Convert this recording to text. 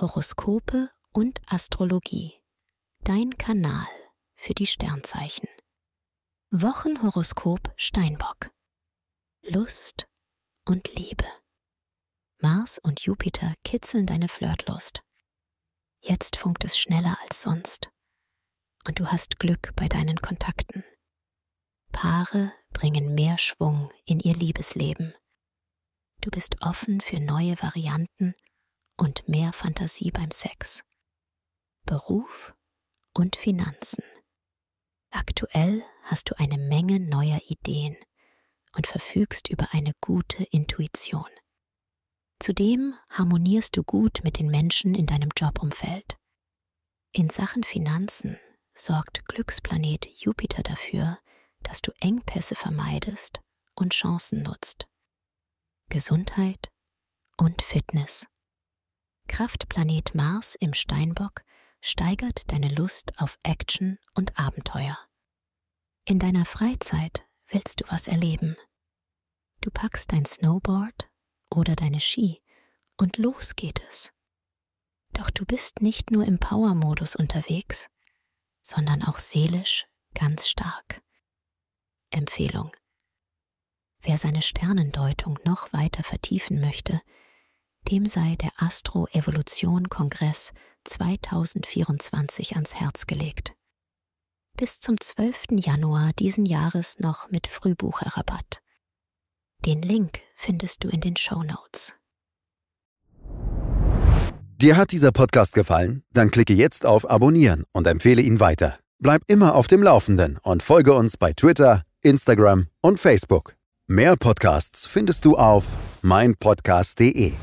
Horoskope und Astrologie. Dein Kanal für die Sternzeichen. Wochenhoroskop Steinbock. Lust und Liebe. Mars und Jupiter kitzeln deine Flirtlust. Jetzt funkt es schneller als sonst. Und du hast Glück bei deinen Kontakten. Paare bringen mehr Schwung in ihr Liebesleben. Du bist offen für neue Varianten und mehr Fantasie beim Sex. Beruf und Finanzen. Aktuell hast du eine Menge neuer Ideen und verfügst über eine gute Intuition. Zudem harmonierst du gut mit den Menschen in deinem Jobumfeld. In Sachen Finanzen sorgt Glücksplanet Jupiter dafür, dass du Engpässe vermeidest und Chancen nutzt. Gesundheit und Fitness. Kraftplanet Mars im Steinbock steigert deine Lust auf Action und Abenteuer. In deiner Freizeit willst du was erleben. Du packst dein Snowboard oder deine Ski und los geht es. Doch du bist nicht nur im Power-Modus unterwegs, sondern auch seelisch ganz stark. Empfehlung. Wer seine Sternendeutung noch weiter vertiefen möchte, dem sei der Astro-Evolution-Kongress 2024 ans Herz gelegt. Bis zum 12. Januar diesen Jahres noch mit Frühbucherrabatt. Den Link findest du in den Show Notes. Dir hat dieser Podcast gefallen? Dann klicke jetzt auf Abonnieren und empfehle ihn weiter. Bleib immer auf dem Laufenden und folge uns bei Twitter, Instagram und Facebook. Mehr Podcasts findest du auf meinpodcast.de.